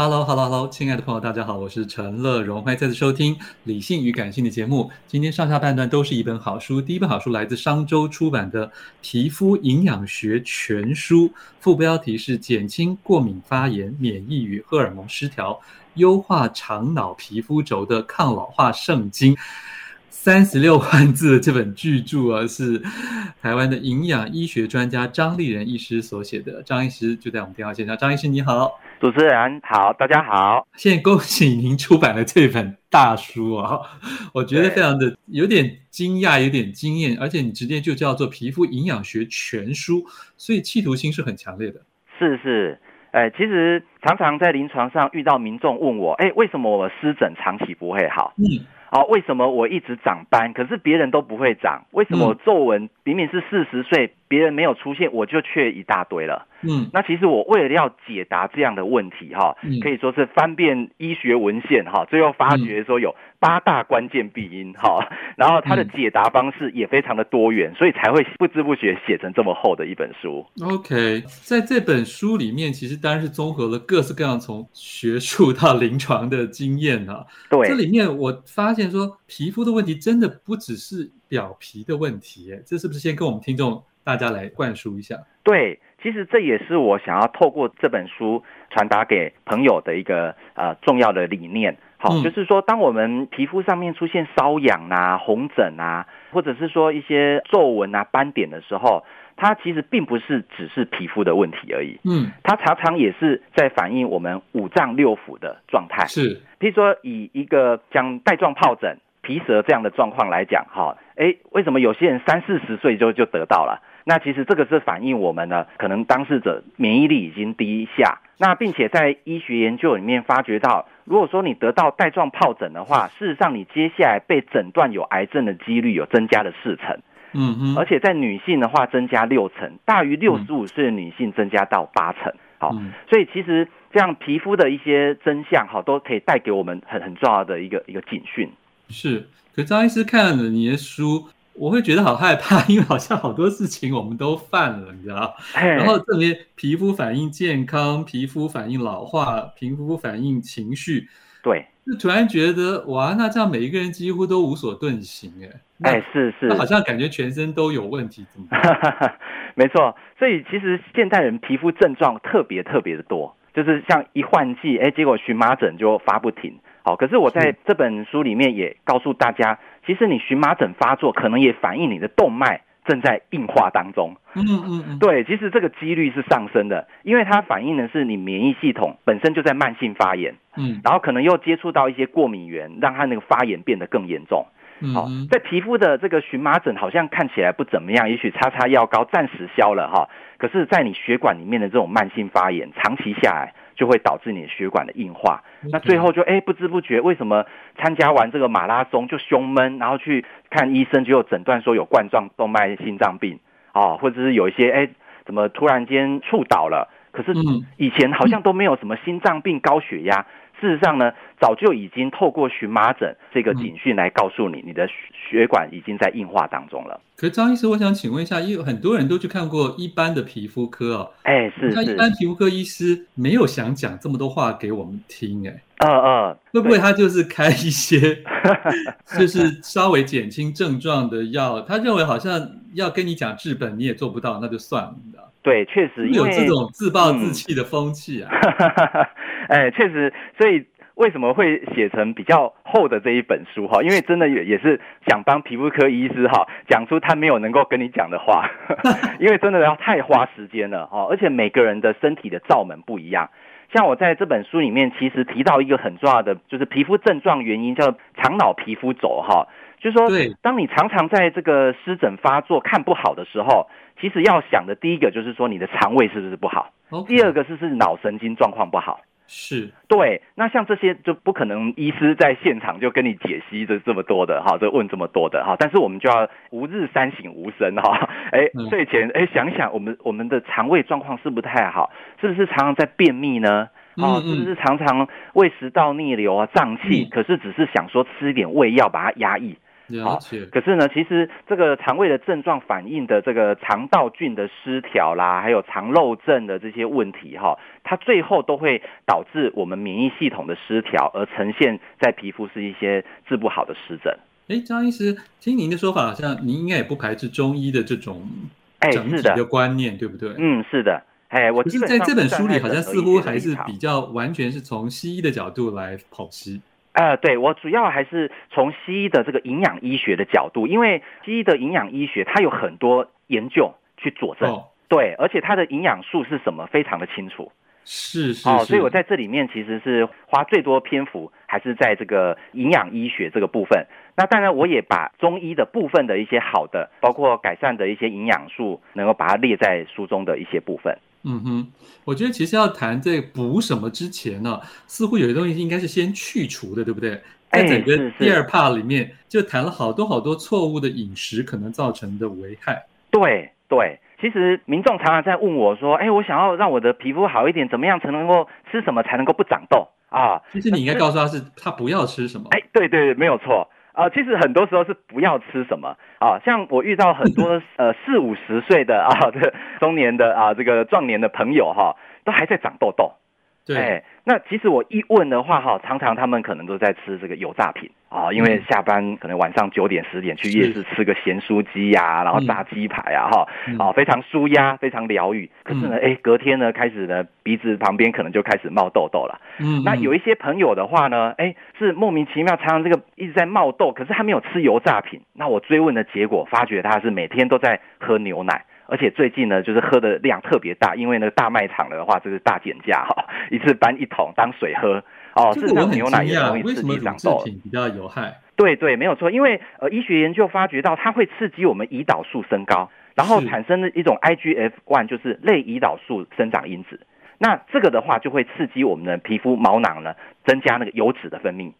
Hello，Hello，Hello，亲爱的朋友，大家好，我是陈乐融，欢迎再次收听《理性与感性》的节目。今天上下半段都是一本好书，第一本好书来自商周出版的《皮肤营养学全书》，副标题是“减轻过敏发炎、免疫与荷尔蒙失调，优化长脑皮肤轴的抗老化圣经”。三十六万字的这本巨著啊，是台湾的营养医学专家张立仁医师所写的。张医师就在我们电话线上，张医师你好，主持人好，大家好。现在恭喜您出版了这本大书啊，我觉得非常的有点惊讶，有点惊艳，而且你直接就叫做《皮肤营养学全书》，所以企图心是很强烈的。是是，哎，其实常常在临床上遇到民众问我，哎，为什么我湿疹长期不会好？嗯。好、哦，为什么我一直长斑，可是别人都不会长？为什么我皱纹明明是四十岁，别人没有出现，我就却一大堆了？嗯，那其实我为了要解答这样的问题，哈，可以说是翻遍医学文献，哈，最后发觉说有八大关键病因，哈，然后它的解答方式也非常的多元，所以才会不知不觉写成这么厚的一本书。OK，在这本书里面，其实当然是综合了各式各样从学术到临床的经验啊。对，这里面我发现说，皮肤的问题真的不只是表皮的问题，这是不是先跟我们听众大家来灌输一下？对。其实这也是我想要透过这本书传达给朋友的一个呃重要的理念。好，嗯、就是说，当我们皮肤上面出现瘙痒啊、红疹啊，或者是说一些皱纹啊、斑点的时候，它其实并不是只是皮肤的问题而已。嗯，它常常也是在反映我们五脏六腑的状态。是，譬如说以一个像带状疱疹、皮蛇这样的状况来讲，哈，哎，为什么有些人三四十岁就就得到了？那其实这个是反映我们呢，可能当事者免疫力已经低下。那并且在医学研究里面发觉到，如果说你得到带状疱疹的话，事实上你接下来被诊断有癌症的几率有增加了四成。嗯嗯。而且在女性的话增加六成，大于六十五岁的女性增加到八成。好，所以其实这样皮肤的一些真相，哈，都可以带给我们很很重要的一个一个警讯。是，可张医师看了你的书。我会觉得好害怕，因为好像好多事情我们都犯了，你知道？然后特别皮肤反应健康，皮肤反应老化，皮肤反应情绪，对，就突然觉得哇，那这样每一个人几乎都无所遁形，哎，哎，是是，好像感觉全身都有问题，怎么办？没错，所以其实现代人皮肤症状特别特别的多，就是像一换季，哎，结果荨麻疹就发不停。好，可是我在这本书里面也告诉大家。其实你荨麻疹发作，可能也反映你的动脉正在硬化当中。嗯嗯嗯，对，其实这个几率是上升的，因为它反映的是你免疫系统本身就在慢性发炎。嗯，然后可能又接触到一些过敏源，让它那个发炎变得更严重。好，在皮肤的这个荨麻疹好像看起来不怎么样，也许擦擦药膏暂时消了哈。可是，在你血管里面的这种慢性发炎，长期下来。就会导致你的血管的硬化，那最后就哎不知不觉，为什么参加完这个马拉松就胸闷，然后去看医生，就有诊断说有冠状动脉心脏病。啊，或者是有一些哎怎么突然间猝倒了，可是以前好像都没有什么心脏病、高血压，事实上呢，早就已经透过荨麻疹这个警讯来告诉你，你的血管已经在硬化当中了。可是张医师，我想请问一下，因为很多人都去看过一般的皮肤科哦，哎，是，那一般皮肤科医师没有想讲这么多话给我们听，哎，嗯嗯，会不会他就是开一些，就是稍微减轻症状的药？他认为好像要跟你讲治本，你也做不到，那就算了。对，确实有这种自暴自弃的风气啊！哎、嗯，确实，所以为什么会写成比较厚的这一本书哈？因为真的也也是想帮皮肤科医师哈讲出他没有能够跟你讲的话，因为真的要太花时间了哈，而且每个人的身体的罩门不一样。像我在这本书里面其实提到一个很重要的，就是皮肤症状原因叫肠脑皮肤轴哈，就是说，当你常常在这个湿疹发作看不好的时候。其实要想的第一个就是说你的肠胃是不是不好，Okay. 第二个是是脑神经状况不好，是对。那像这些就不可能医师在现场就跟你解析这这么多的哈，就问这么多的哈。但是我们就要吾日三省吾身哈，哎，睡前哎想想我们我们的肠胃状况是不太好，是不是常常在便秘呢？啊，是不是常常胃食道逆流啊、胀气？可是只是想说吃一点胃药把它压抑。了解。可是呢，其实这个肠胃的症状反映的这个肠道菌的失调啦，还有肠漏症的这些问题哈，它最后都会导致我们免疫系统的失调，而呈现在皮肤是一些治不好的湿疹。哎，张医师，听您的说法，好像您应该也不排斥中医的这种整体的观念，对不对？嗯，是的。哎，我其实在这本书里，好像似乎还是比较完全是从西医的角度来剖析。呃，对，我主要还是从西医的这个营养医学的角度，因为西医的营养医学它有很多研究去佐证，哦、对，而且它的营养素是什么非常的清楚，是是，是哦，所以我在这里面其实是花最多篇幅还是在这个营养医学这个部分。那当然，我也把中医的部分的一些好的，包括改善的一些营养素，能够把它列在书中的一些部分。嗯哼，我觉得其实要谈这补什么之前呢，似乎有些东西应该是先去除的，对不对？在整个第二 part 里面，就谈了好多好多错误的饮食可能造成的危害。对对，其实民众常常在问我说：“哎，我想要让我的皮肤好一点，怎么样才能够吃什么才能够不长痘啊？”其实你应该告诉他是他不要吃什么。哎，对对对，没有错。啊，其实很多时候是不要吃什么啊，像我遇到很多 呃四五十岁的啊，这中年的啊，这个壮年的朋友哈，都还在长痘痘。对。哎那其实我一问的话，哈，常常他们可能都在吃这个油炸品啊，因为下班可能晚上九点十点去夜市吃个咸酥鸡呀，然后炸鸡排啊，哈，啊，非常舒压，非常疗愈。可是呢，哎，隔天呢，开始呢，鼻子旁边可能就开始冒痘痘了。嗯，那有一些朋友的话呢，哎，是莫名其妙，常常这个一直在冒痘，可是他没有吃油炸品。那我追问的结果，发觉他是每天都在喝牛奶。而且最近呢，就是喝的量特别大，因为那个大卖场的话，就是大减价哈，一次搬一桶当水喝哦。这个我很惊讶，为什么乳制品比较有害？对对，没有错，因为呃，医学研究发觉到它会刺激我们胰岛素升高，然后产生的一种 IGF one 就是类胰岛素生长因子。那这个的话就会刺激我们的皮肤毛囊呢，增加那个油脂的分泌，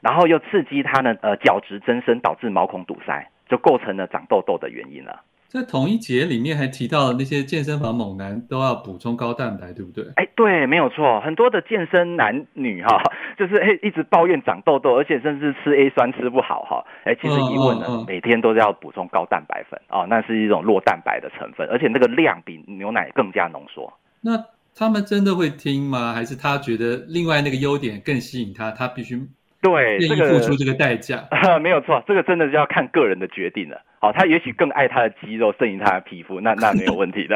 然后又刺激它呢，呃，角质增生，导致毛孔堵塞，就构成了长痘痘的原因了。在同一节里面还提到那些健身房猛男都要补充高蛋白，对不对？哎，对，没有错。很多的健身男女哈，就是哎一直抱怨长痘痘，而且甚至吃 A 酸吃不好哈。哎，其实疑问呢，每天都要补充高蛋白粉哦，那是一种弱蛋白的成分，而且那个量比牛奶更加浓缩。那他们真的会听吗？还是他觉得另外那个优点更吸引他，他必须？对，愿意付出这个代价，这个、没有错，这个真的是要看个人的决定了。好，他也许更爱他的肌肉胜于他的皮肤，那那没有问题的。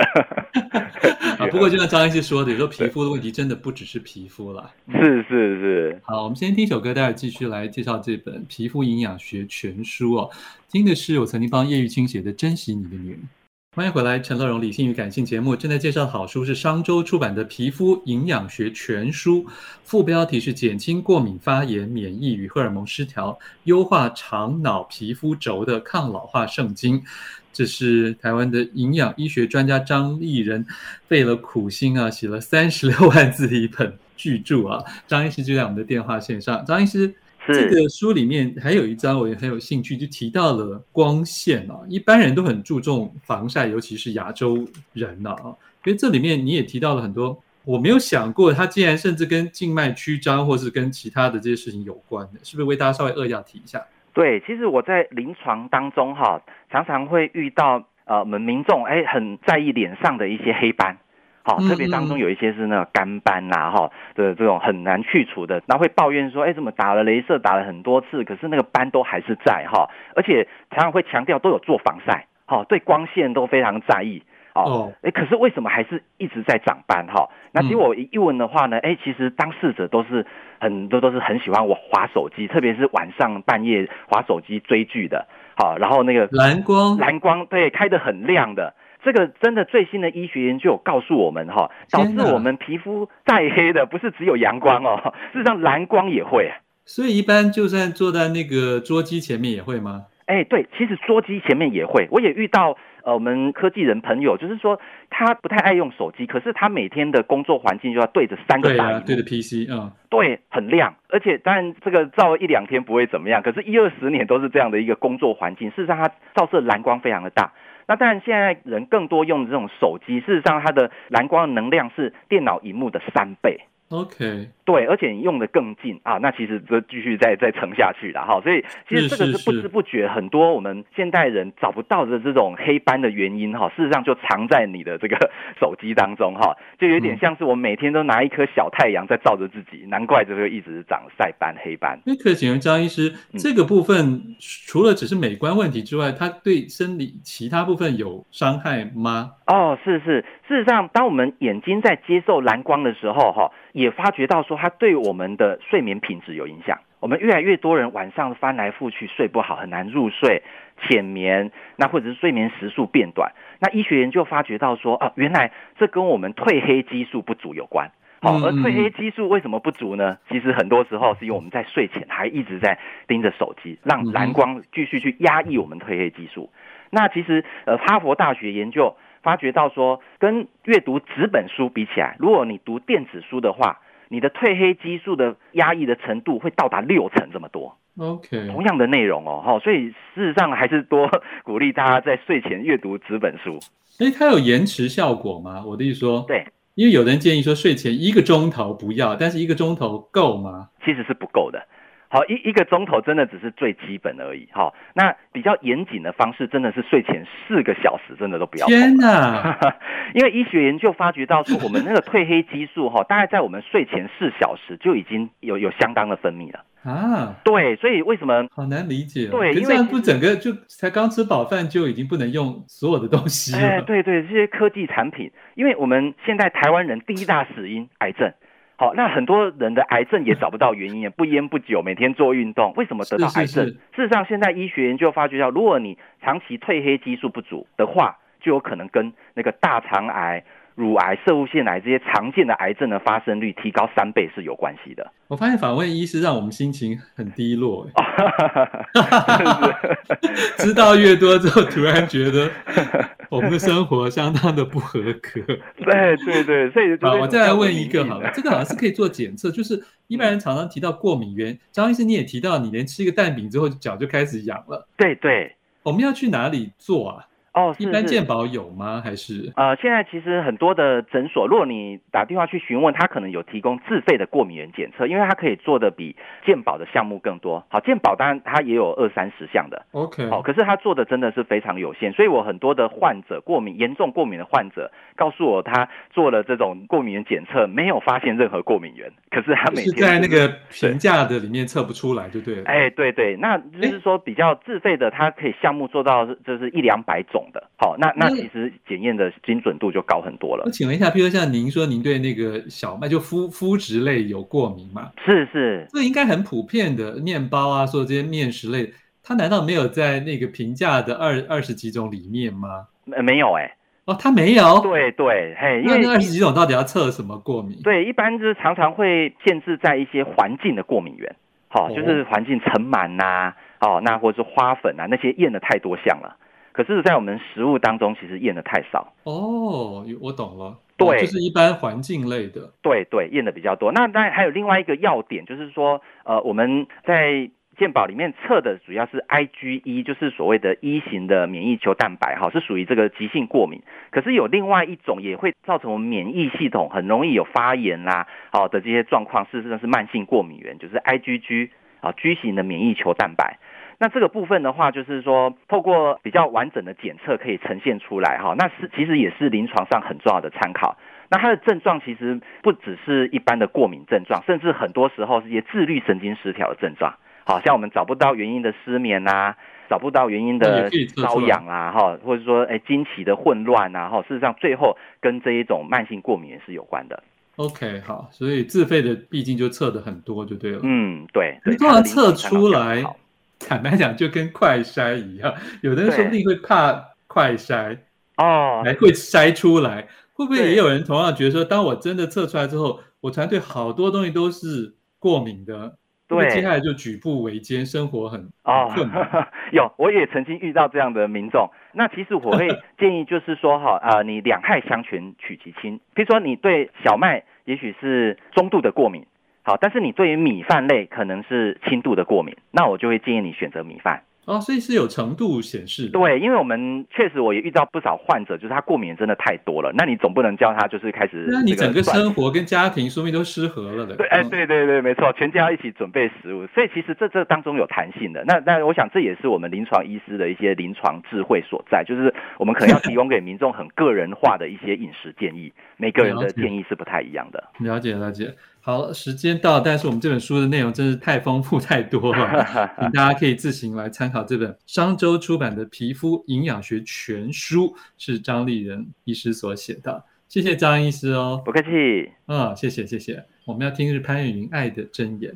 啊，不过就像张医师说的，有时候皮肤的问题真的不只是皮肤了。是是是。好，我们先听一首歌，待会儿继续来介绍这本《皮肤营养学全书》哦。听的是我曾经帮叶玉卿写的《珍惜你的女人》。欢迎回来，陈乐融理性与感性节目正在介绍的好书是商周出版的《皮肤营养学全书》，副标题是“减轻过敏发炎、免疫与荷尔蒙失调，优化肠脑皮肤轴的抗老化圣经”。这是台湾的营养医学专家张立仁费了苦心啊，写了三十六万字的一本巨著啊。张医师就在我们的电话线上，张医师。这个书里面还有一章我也很有兴趣，就提到了光线啊，一般人都很注重防晒，尤其是亚洲人呐啊。因为这里面你也提到了很多我没有想过它竟然甚至跟静脉曲张或是跟其他的这些事情有关的，是不是？为大家稍微扼要提一下。对，其实我在临床当中哈，常常会遇到呃，我们民众哎很在意脸上的一些黑斑，好，特别当中有一些是那个干斑呐哈的这种很难去除的，那会抱怨说，哎，怎么打了镭射打了很多次，可是那个斑都还是在哈，而且常常会强调都有做防晒，好，对光线都非常在意。哦，哎，可是为什么还是一直在长斑哈？那结果我一问的话呢，哎，其实当事者都是很多都是很喜欢我划手机，特别是晚上半夜划手机追剧的，好，然后那个蓝光蓝光对开得很亮的，这个真的最新的医学研究有告诉我们哈，导致我们皮肤再黑的不是只有阳光哦，事实上蓝光也会。所以一般就算坐在那个桌机前面也会吗？哎，对，其实桌机前面也会，我也遇到。呃，我们科技人朋友就是说，他不太爱用手机，可是他每天的工作环境就要对着三个大对着 PC，嗯，对，很亮，而且当然这个照一两天不会怎么样，可是一二十年都是这样的一个工作环境，事实上它照射蓝光非常的大。那当然现在人更多用的这种手机，事实上它的蓝光能量是电脑荧幕的三倍。OK，对，而且你用的更近啊，那其实就继续再再沉下去了哈。所以其实这个是不知不觉，很多我们现代人找不到的这种黑斑的原因哈，事实上就藏在你的这个 手机当中哈，就有点像是我每天都拿一颗小太阳在照着自己，难怪就会一直长晒斑、黑斑。那可请问张医师，这个部分除了只是美观问题之外，它对生理其他部分有伤害吗？哦，是是，事实上，当我们眼睛在接受蓝光的时候哈。也发觉到说，它对我们的睡眠品质有影响。我们越来越多人晚上翻来覆去睡不好，很难入睡、浅眠，那或者是睡眠时数变短。那医学研究发觉到说，啊，原来这跟我们褪黑激素不足有关。好，而褪黑激素为什么不足呢？其实很多时候是因为我们在睡前还一直在盯着手机，让蓝光继续去压抑我们褪黑激素。那其实，呃，哈佛大学研究。发觉到说，跟阅读纸本书比起来，如果你读电子书的话，你的褪黑激素的压抑的程度会到达六成这么多。OK，同样的内容哦，哈，所以事实上还是多鼓励大家在睡前阅读纸本书。诶，它有延迟效果吗？我的意思说，对，因为有人建议说睡前一个钟头不要，但是一个钟头够吗？其实是不够的。好，一一个钟头真的只是最基本而已。好，那比较严谨的方式真的是睡前四个小时，真的都不要。天哪！因为医学研究发觉到说，我们那个褪黑激素哈，大概在我们睡前四小时就已经有有相当的分泌了啊。对，所以为什么好难理解？对，因为不整个就才刚吃饱饭就已经不能用所有的东西了。哎，对对，这些科技产品，因为我们现在台湾人第一大死因癌症。好，那很多人的癌症也找不到原因，不烟不酒，每天做运动，为什么得到癌症？是是是。事实上，现在医学研究发觉到，如果你长期褪黑激素不足的话，就有可能跟那个大肠癌。乳癌、色物腺癌这些常见的癌症的发生率提高三倍是有关系的。我发现访问医师让我们心情很低落，知道越多之后，突然觉得我们的生活相当的不合格。对对对，所以好，我再来问一个好了，这个好像是可以做检测，就是一般人常常提到过敏原，张医师你也提到，你连吃一个蛋饼之后脚就开始痒了。对对，我们要去哪里做啊？哦，一般健保有吗？还是呃，现在其实很多的诊所，如果你打电话去询问，他可能有提供自费的过敏原检测，因为他可以做的比健保的项目更多。好，健保当然它也有二三十项的，OK，好，可是他做的真的是非常有限，所以我很多的患者过敏严重过敏的患者告诉我，他做了这种过敏原检测，没有发现任何过敏原，可是他每天是在那个评价的里面测不出来，就对了。哎，对对，那就是说比较自费的，它可以项目做到就是一两百种的，好，那。那其实检验的精准度就高很多了。我请问一下，譬如像您说，您对那个小麦就麸麸质类有过敏吗？是是，这应该很普遍的面包啊，说这些面食类，它难道没有在那个评价的二二十几种里面吗？没有哎、欸，哦，它没有。对对，嘿，因为那二十几种到底要测什么过敏？对，一般就是常常会限制在一些环境的过敏源，好、哦，就是环境尘螨呐，哦，那或者是花粉啊，那些验的太多项了。可是，在我们食物当中，其实验的太少哦。我懂了，对，哦、就是一般环境类的，对对，验的比较多。那当然还有另外一个要点，就是说，呃，我们在健保里面测的主要是 IgE，就是所谓的一型的免疫球蛋白，哈，是属于这个急性过敏。可是有另外一种也会造成我们免疫系统很容易有发炎啦，好的这些状况，事实上是慢性过敏源，就是 IgG 啊，G 型的免疫球蛋白。那这个部分的话，就是说透过比较完整的检测可以呈现出来，哈，那是其实也是临床上很重要的参考。那它的症状其实不只是一般的过敏症状，甚至很多时候是一些自律神经失调的症状。好像我们找不到原因的失眠啊，找不到原因的瘙痒啊，哈，或者说哎经期的混乱啊，哈，事实上最后跟这一种慢性过敏也是有关的。OK，好，所以自费的毕竟就测的很多就对了。嗯，对。你通常测出来，坦白讲就跟快筛一样，有的人说不定会怕快筛哦，还会筛出来。会不会也有人同样觉得说，当我真的测出来之后，我团队好多东西都是过敏的，对，接下来就举步维艰，生活很哦困难。有，我也曾经遇到这样的民众。那其实我会 建议就是说，哈，呃，你两害相权取其轻。比如说你对小麦也许是中度的过敏，好，但是你对于米饭类可能是轻度的过敏，那我就会建议你选择米饭。哦，所以是有程度显示的。对，因为我们确实我也遇到不少患者，就是他过敏真的太多了。那你总不能叫他就是开始，那你整个生活跟家庭说明都失和了的。对，哎，对对对，没错，全家要一起准备食物，所以其实这这当中有弹性的。那那我想这也是我们临床医师的一些临床智慧所在，就是我们可能要提供给民众很个人化的一些饮食建议，每个人的建议是不太一样的。了解了解。好，时间到，但是我们这本书的内容真是太丰富太多了，大家可以自行来参考这本商周出版的《皮肤营养学全书》，是张立仁医师所写的。谢谢张医师哦，不客气。嗯，谢谢谢谢。我们要听的是潘越云《爱的箴言》。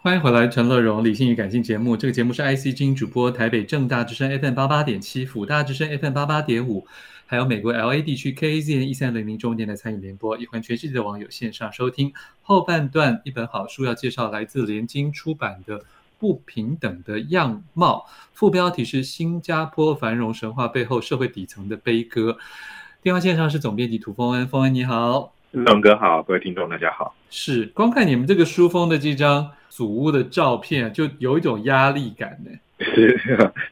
欢迎回来，陈乐融理性与感性节目。这个节目是 IC 之音主播，台北正大之声 FM 八八点七，辅大之声 FM 八八点五。还有美国 LA 地区 KAZN 一三零零中电台参与联播，也欢迎全世界的网友线上收听。后半段一本好书要介绍，来自联经出版的《不平等的样貌》，副标题是《新加坡繁荣神话背后社会底层的悲歌》。电话线上是总编辑涂峰恩，峰恩你好，龙哥好，各位听众大家好。是光看你们这个书封的这张祖屋的照片，就有一种压力感呢。是，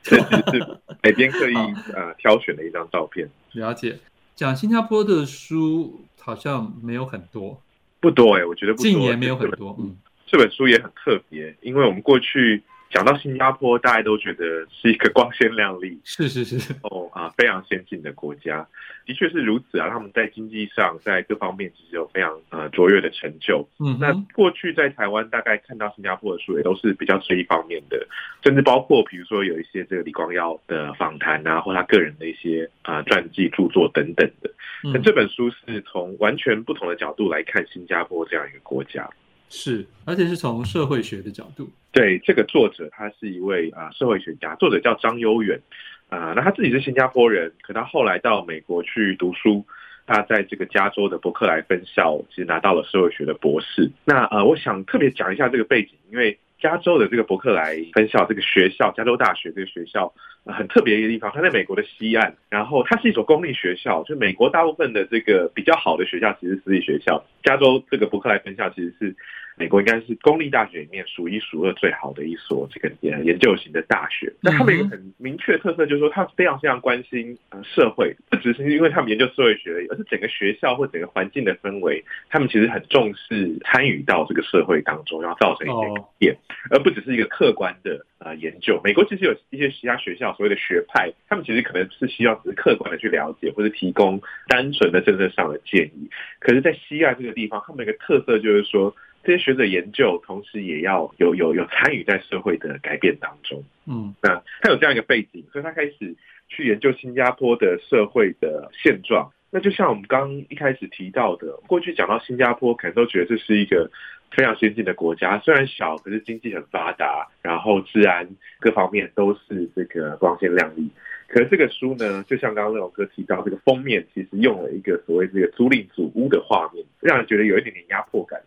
确实是海边刻意呃挑选的一张照片。了解，讲新加坡的书好像没有很多，不多哎、欸，我觉得不多，近年没有很多。嗯，这本书也很特别，因为我们过去。讲到新加坡，大家都觉得是一个光鲜亮丽，是是是哦啊，非常先进的国家，的确是如此啊。他们在经济上，在各方面其实有非常呃卓越的成就。嗯，那过去在台湾，大概看到新加坡的书也都是比较这一方面的，甚至包括比如说有一些这个李光耀的访谈啊，或他个人的一些啊传记著作等等的。那这本书是从完全不同的角度来看新加坡这样一个国家。是，而且是从社会学的角度。对，这个作者他是一位啊社会学家，作者叫张悠远啊，那他自己是新加坡人，可他后来到美国去读书，他在这个加州的伯克莱分校其实拿到了社会学的博士。那呃，我想特别讲一下这个背景，因为加州的这个伯克莱分校这个学校，加州大学这个学校。很特别一个地方，它在美国的西岸，然后它是一所公立学校，就美国大部分的这个比较好的学校其实私立学校，加州这个伯克莱分校其实是美国应该是公立大学里面数一数二最好的一所这个研研究型的大学。那他们有一个很明确的特色，就是说他非常非常关心社会，不只是因为他们研究社会学而，是整个学校或整个环境的氛围，他们其实很重视参与到这个社会当中，然后造成一些改变，而不只是一个客观的。啊，研究美国其实有一些其他学校所谓的学派，他们其实可能是需要只是客观的去了解，或者提供单纯的政策上的建议。可是，在西亚这个地方，他们一个特色就是说，这些学者研究，同时也要有有有参与在社会的改变当中。嗯，那他有这样一个背景，所以他开始去研究新加坡的社会的现状。那就像我们刚一开始提到的，过去讲到新加坡，可能都觉得这是一个非常先进的国家，虽然小，可是经济很发达，然后治安各方面都是这个光鲜亮丽。可是这个书呢，就像刚刚乐融哥提到，这个封面其实用了一个所谓这个租赁祖屋的画面，让人觉得有一点点压迫感。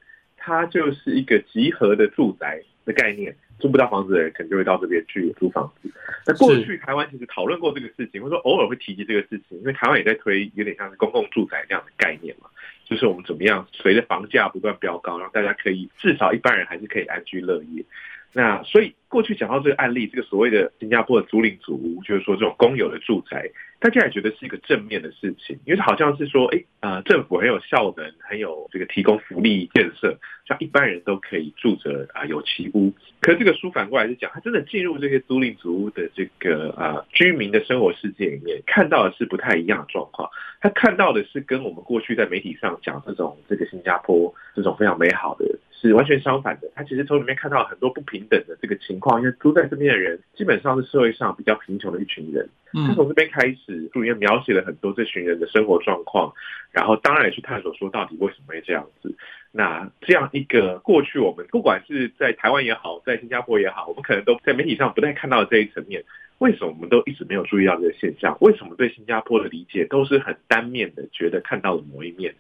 它就是一个集合的住宅的概念。租不到房子的人，可能就会到这边去租房子。那过去台湾其实讨论过这个事情，或者说偶尔会提及这个事情，因为台湾也在推有点像是公共住宅这样的概念嘛，就是我们怎么样随着房价不断飙高，让大家可以至少一般人还是可以安居乐业。那所以过去讲到这个案例，这个所谓的新加坡的租赁组屋，就是说这种公有的住宅，大家也觉得是一个正面的事情，因为好像是说，哎，呃，政府很有效能，很有这个提供福利建设，像一般人都可以住着啊、有其屋。可是这个书反过来是讲，他真的进入这些租赁组屋的这个呃居民的生活世界里面，看到的是不太一样的状况。他看到的是跟我们过去在媒体上讲这种这个新加坡这种非常美好的。是完全相反的，他其实从里面看到很多不平等的这个情况，因为住在这边的人基本上是社会上比较贫穷的一群人。他从这边开始，书里面描写了很多这群人的生活状况，然后当然也去探索说到底为什么会这样子。那这样一个过去我们不管是在台湾也好，在新加坡也好，我们可能都在媒体上不太看到这一层面，为什么我们都一直没有注意到这个现象？为什么对新加坡的理解都是很单面的，觉得看到了某一面？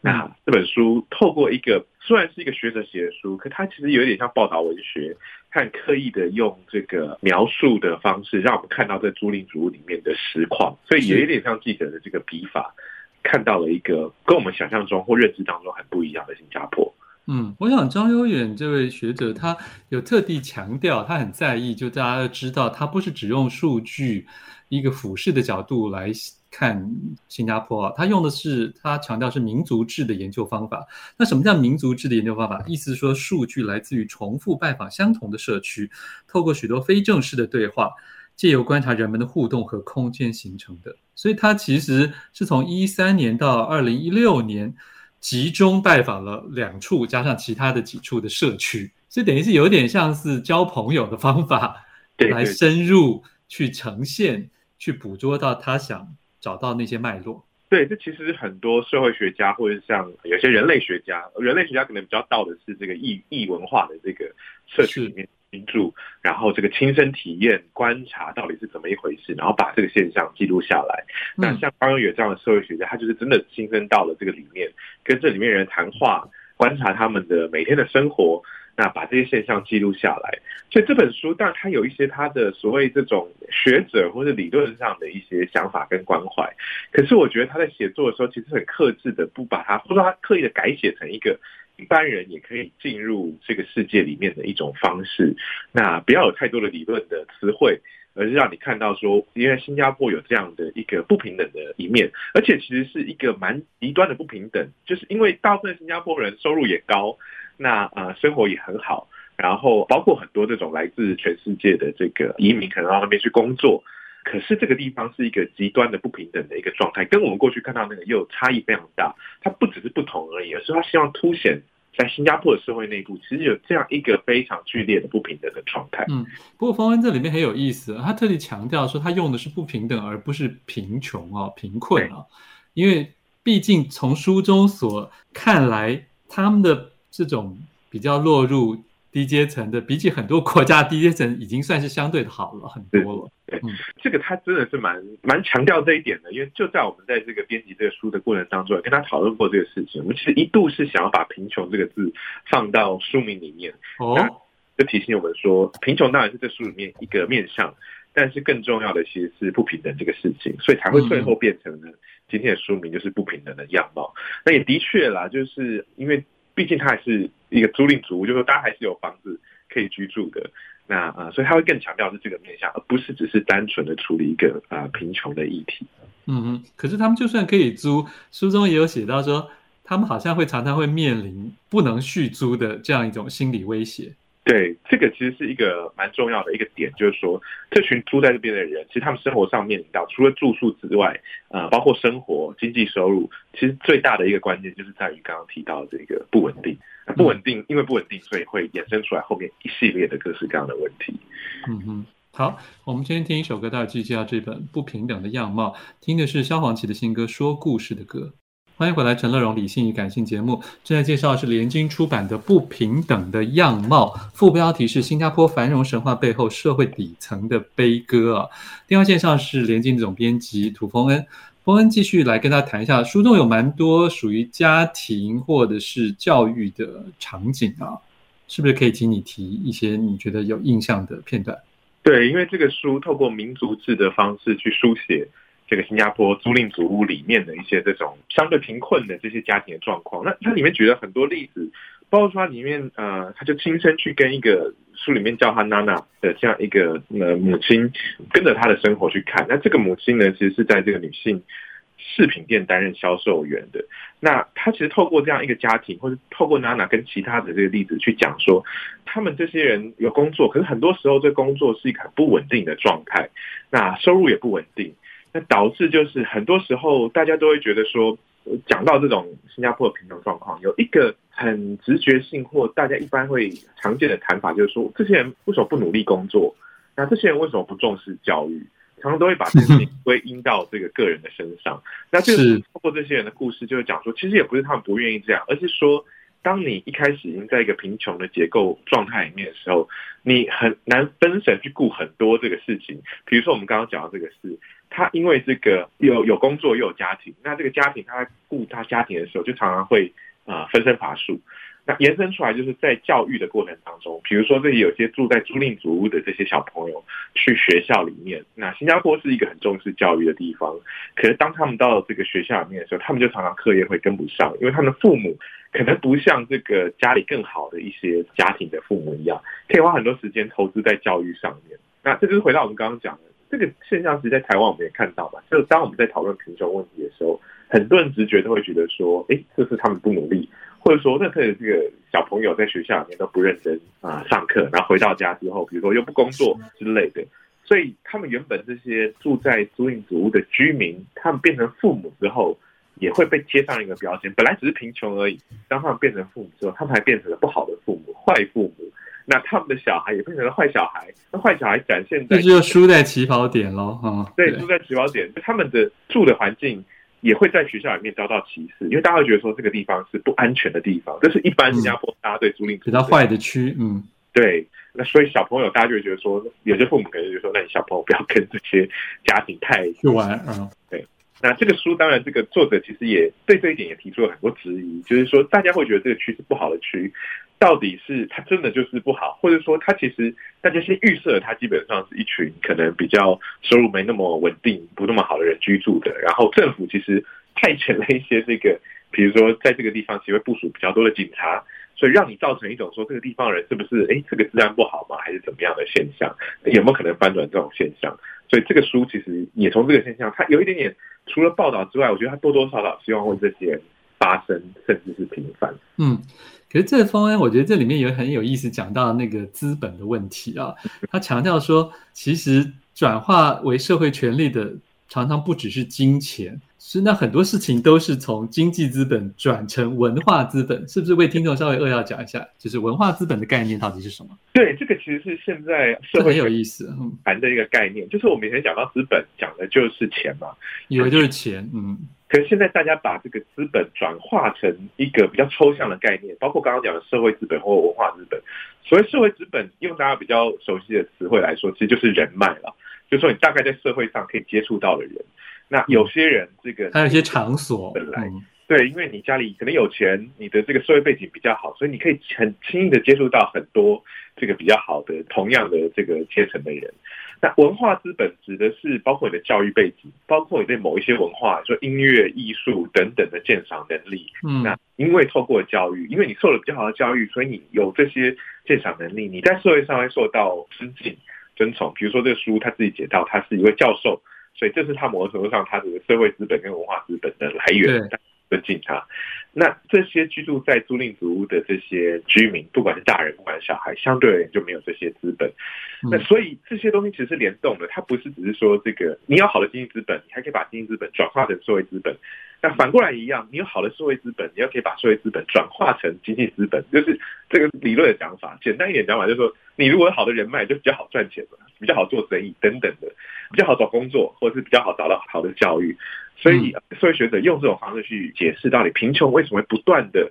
那这本书透过一个虽然是一个学者写的书，可它其实有点像报道文学，很刻意的用这个描述的方式，让我们看到在租赁主屋里面的实况，所以也有点像记者的这个笔法，看到了一个跟我们想象中或认知当中很不一样的新加坡。嗯，我想张悠远这位学者，他有特地强调，他很在意，就大家都知道，他不是只用数据一个俯视的角度来。看新加坡啊，他用的是他强调是民族志的研究方法。那什么叫民族志的研究方法？意思是说，数据来自于重复拜访相同的社区，透过许多非正式的对话，借由观察人们的互动和空间形成的。所以，他其实是从一三年到二零一六年，集中拜访了两处，加上其他的几处的社区，所以等于是有点像是交朋友的方法，来深入去呈现，去捕捉到他想。找到那些脉络，对，这其实很多社会学家或者像有些人类学家，人类学家可能比较到的是这个异异文化的这个社区里面居住，然后这个亲身体验观察到底是怎么一回事，然后把这个现象记录下来。嗯、那像方永远这样的社会学家，他就是真的亲身到了这个里面，跟这里面人谈话，观察他们的每天的生活。那把这些现象记录下来，所以这本书当然它有一些它的所谓这种学者或者理论上的一些想法跟关怀，可是我觉得他在写作的时候其实很克制的，不把它或者说他刻意的改写成一个一般人也可以进入这个世界里面的一种方式，那不要有太多的理论的词汇，而是让你看到说，因为新加坡有这样的一个不平等的一面，而且其实是一个蛮极端的不平等，就是因为大部分新加坡人收入也高。那呃，生活也很好，然后包括很多这种来自全世界的这个移民，可能到那边去工作。可是这个地方是一个极端的不平等的一个状态，跟我们过去看到那个又差异非常大。它不只是不同而已，而是它希望凸显在新加坡的社会内部，其实有这样一个非常剧烈的不平等的状态。嗯，不过方恩这里面很有意思，他特地强调说，他用的是不平等，而不是贫穷啊、贫困啊，因为毕竟从书中所看来，他们的。这种比较落入低阶层的，比起很多国家低阶层，已经算是相对的好了很多了。对，嗯，这个他真的是蛮蛮强调这一点的，因为就在我们在这个编辑这个书的过程当中，跟他讨论过这个事情。我们其实一度是想要把“贫穷”这个字放到书名里面，哦，就提醒我们说，贫穷当然是这书里面一个面向，但是更重要的其实是不平等这个事情，所以才会最后变成了今天的书名就是“不平等的样貌”。那也的确啦，就是因为。毕竟它还是一个租赁组屋，就是说大家还是有房子可以居住的。那啊、所以他会更强调是这个面向，而不是只是单纯的处理一个啊、贫穷的议题。嗯嗯。可是他们就算可以租，书中也有写到说，他们好像会常常会面临不能续租的这样一种心理威胁。对，这个其实是一个蛮重要的一个点，就是说，这群住在这边的人，其实他们生活上面临到除了住宿之外，呃，包括生活、经济收入，其实最大的一个关键就是在于刚刚提到的这个不稳定。不稳定，因为不稳定，所以会衍生出来后面一系列的各式各样的问题。嗯哼，好，我们今天听一首歌，大家继续介绍这本《不平等的样貌》，听的是萧煌奇的新歌《说故事的歌》。欢迎回来，陈乐融理性与感性节目正在介绍的是联经出版的《不平等的样貌》，副标题是“新加坡繁荣神话背后社会底层的悲歌”啊。电话线上是联经总编辑涂峰恩，峰恩继续来跟大家谈一下，书中有蛮多属于家庭或者是教育的场景啊，是不是可以请你提一些你觉得有印象的片段？对，因为这个书透过民族志的方式去书写。这个新加坡租赁组屋里面的一些这种相对贫困的这些家庭的状况，那它里面举了很多例子，包括说它里面呃，他就亲身去跟一个书里面叫他娜娜的这样一个呃母亲，跟着她的生活去看。那这个母亲呢，其实是在这个女性饰品店担任销售员的。那她其实透过这样一个家庭，或者透过娜娜跟其他的这个例子去讲说，他们这些人有工作，可是很多时候这工作是一个很不稳定的状态，那收入也不稳定，那导致就是很多时候大家都会觉得说。讲到这种新加坡的贫穷状况，有一个很直觉性或大家一般会常见的谈法，就是说这些人为什么不努力工作？那这些人为什么不重视教育？常常都会把事情归因到这个个人的身上。那这个是通过这些人的故事，就是讲说，其实也不是他们不愿意这样，而是说，当你一开始已经在一个贫穷的结构状态里面的时候，你很难分神去顾很多这个事情。比如说我们刚刚讲到这个事。他因为这个有有工作又有家庭，那这个家庭他在顾他家庭的时候，就常常会啊、分身乏术。那延伸出来就是在教育的过程当中，比如说这里有些住在租赁组屋的这些小朋友去学校里面。那新加坡是一个很重视教育的地方，可是当他们到这个学校里面的时候，他们就常常课业会跟不上，因为他们的父母可能不像这个家里更好的一些家庭的父母一样，可以花很多时间投资在教育上面。那这就是回到我们刚刚讲的。这个现象其实在台湾我们也看到嘛，就是当我们在讨论贫穷问题的时候，很多人直觉都会觉得说，哎，这是他们不努力，或者说那可能这个小朋友在学校里面都不认真啊上课，然后回到家之后，比如说又不工作之类的，所以他们原本这些住在租赁组屋的居民，他们变成父母之后，也会被贴上一个标签，本来只是贫穷而已，当他们变成父母之后，他们还变成了不好的父母，坏父母。那他们的小孩也变成了坏小孩，那坏小孩展现在，这就输在起跑点喽，嗯，对，输在起跑点，他们的住的环境也会在学校里面遭到歧视，因为大家会觉得说这个地方是不安全的地方，这是一般新加坡大家对租赁比较坏的区，嗯，对，那所以小朋友大家就会觉得说，有些父母可能就说，那你小朋友不要跟这些家庭太去玩，嗯，对。那这个书当然，这个作者其实也对这一点也提出了很多质疑，就是说大家会觉得这个区是不好的区。到底是它真的就是不好，或者说它其实大家先预设它基本上是一群可能比较收入没那么稳定、不那么好的人居住的，然后政府其实派遣了一些这个，比如说在这个地方其实会部署比较多的警察，所以让你造成一种说这个地方人是不是哎这个治安不好吗？还是怎么样的现象？有没有可能翻转这种现象？所以这个书其实也从这个现象，它有一点点除了报道之外，我觉得它多多少少希望为这些人发声，甚至是平反。嗯。可是这个方案，我觉得这里面有很有意思，讲到那个资本的问题啊。他强调说，其实转化为社会权利的，常常不只是金钱，是那很多事情都是从经济资本转成文化资本，是不是？为听众稍微扼要讲一下，就是文化资本的概念到底是什么？对，这个其实是现在社会很有意思谈的一个概念，就是我们以前讲到资本，讲的就是钱嘛，以为就是钱，嗯。可是现在大家把这个资本转化成一个比较抽象的概念，包括刚刚讲的社会资本或文化资本。所谓社会资本，用大家比较熟悉的词汇来说，其实就是人脉了。就是说你大概在社会上可以接触到的人。那有些人这个还有一些场所本来对，因为你家里可能有钱，你的这个社会背景比较好，所以你可以很轻易的接触到很多这个比较好的同样的这个阶层的人。那文化资本指的是包括你的教育背景，包括你对某一些文化，说音乐、艺术等等的鉴赏能力。嗯，那因为透过教育，因为你受了比较好的教育，所以你有这些鉴赏能力，你在社会上会受到尊敬、尊崇。比如说这个书他自己写到，他是一位教授，所以这是他某种程度上他的社会资本跟文化资本的来源。尊敬他，那这些居住在租赁组屋的这些居民，不管是大人，不管是小孩，相对而言就没有这些资本。那所以这些东西其实是联动的，它不是只是说这个你有好的经济资本，你还可以把经济资本转化成社会资本。那反过来一样，你有好的社会资本，你要可以把社会资本转化成经济资本，就是这个理论的讲法。简单一点讲法，就是说你如果有好的人脉，就比较好赚钱嘛，比较好做生意等等的，比较好找工作，或者是比较好找到好的教育。所以，社会学者用这种方式去解释到底贫穷为什么会不断的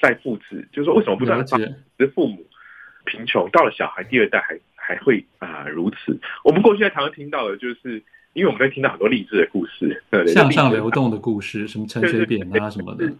在复制，就是说为什么不断的发生，父母贫穷到了小孩第二代还还会啊、呃、如此。我们过去在台湾听到的，就是因为我们在听到很多励志的故事，向上流动的故事，什么陈水扁啊什么的。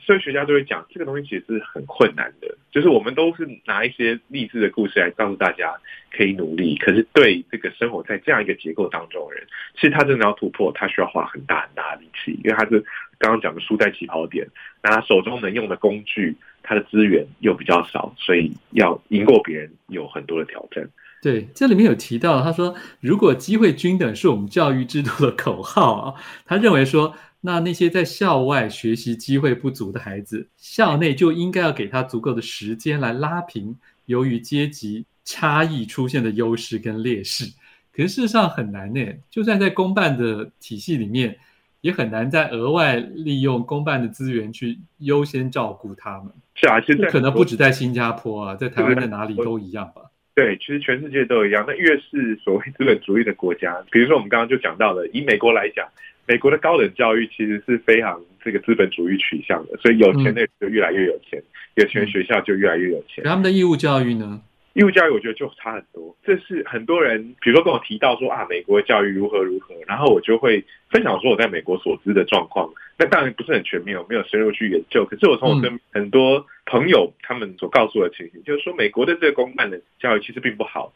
社会学家都会讲，这个东西其实是很困难的。就是我们都是拿一些励志的故事来告诉大家可以努力，可是对这个生活在这样一个结构当中的人，其实他真的要突破，他需要花很大很大的力气，因为他是刚刚讲的输在起跑点，那他手中能用的工具，他的资源又比较少，所以要赢过别人有很多的挑战。对，这里面有提到，他说，如果机会均等是我们教育制度的口号啊，他认为说，那那些在校外学习机会不足的孩子，校内就应该要给他足够的时间来拉平由于阶级差异出现的优势跟劣势。可是事实上很难呢，就算在公办的体系里面，也很难再额外利用公办的资源去优先照顾他们。是啊，现在可能不止在新加坡啊，在台湾在哪里都一样吧。对，其实全世界都一样。那越是所谓资本主义的国家，比如说我们刚刚就讲到了，以美国来讲，美国的高等教育其实是非常这个资本主义取向的，所以有钱的人就越来越有钱，嗯、有钱学校就越来越有钱。他们的义务教育呢？义务教育我觉得就差很多，这是很多人，比如说跟我提到说啊，美国的教育如何如何，然后我就会分享说我在美国所知的状况。那当然不是很全面，我没有深入去研究。可是我从我跟很多朋友他们所告诉我的情形，就是说美国的这个公办的教育其实并不好。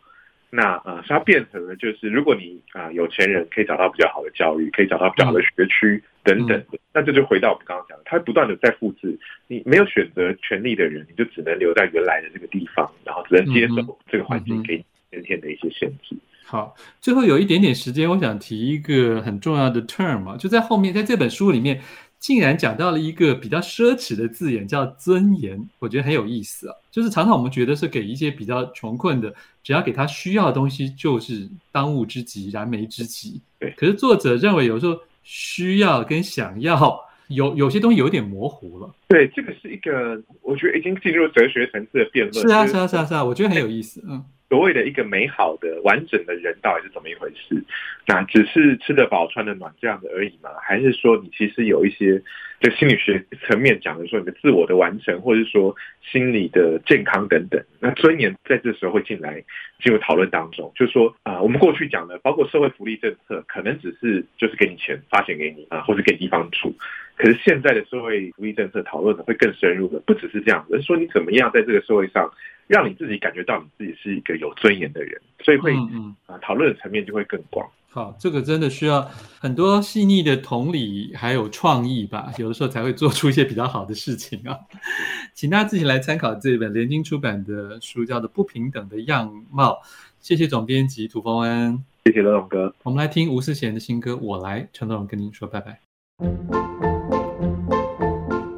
那呃，它变成了就是，如果你啊、呃、有钱人可以找到比较好的教育，可以找到比较好的学区等等的，那这就回到我们刚刚讲的，它不断的在复制。你没有选择权利的人，你就只能留在原来的这个地方，然后只能接受这个环境给你先天的一些限制。好，最后有一点点时间，我想提一个很重要的 term 啊，就在后面，在这本书里面。竟然讲到了一个比较奢侈的字眼，叫尊严，我觉得很有意思啊。就是常常我们觉得是给一些比较穷困的，只要给他需要的东西，就是当务之急、燃眉之急。对，可是作者认为有时候需要跟想要有有些东西有点模糊了。对，这个是一个我觉得已经进入哲学层次的辩论。是啊，是啊，是啊，是啊，我觉得很有意思。嗯。所谓的一个美好的、完整的人到底是怎么一回事？那只是吃得饱、穿得暖这样的而已吗？还是说你其实有一些，就心理学层面讲的说你的自我的完成，或者是说心理的健康等等？那尊严在这时候会进来进入讨论当中，就是说啊、呃，我们过去讲的，包括社会福利政策，可能只是就是给你钱发钱给你啊，或者给地方住。可是现在的社会福利政策讨论的会更深入的，不只是这样，而是说你怎么样在这个社会上。让你自己感觉到你自己是一个有尊严的人，所以会嗯啊讨论的层面就会更广。好，这个真的需要很多细腻的同理还有创意吧，有的时候才会做出一些比较好的事情啊。请大家自己来参考这本联经出版的书，叫做《不平等的样貌》。谢谢总编辑涂丰恩，谢谢乐融哥。我们来听吴思贤的新歌《我来》，陈乐融跟您说拜拜。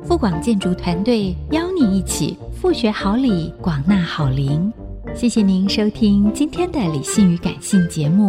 富广建筑团队邀你一起复学好礼，广纳好邻。谢谢您收听今天的理性与感性节目。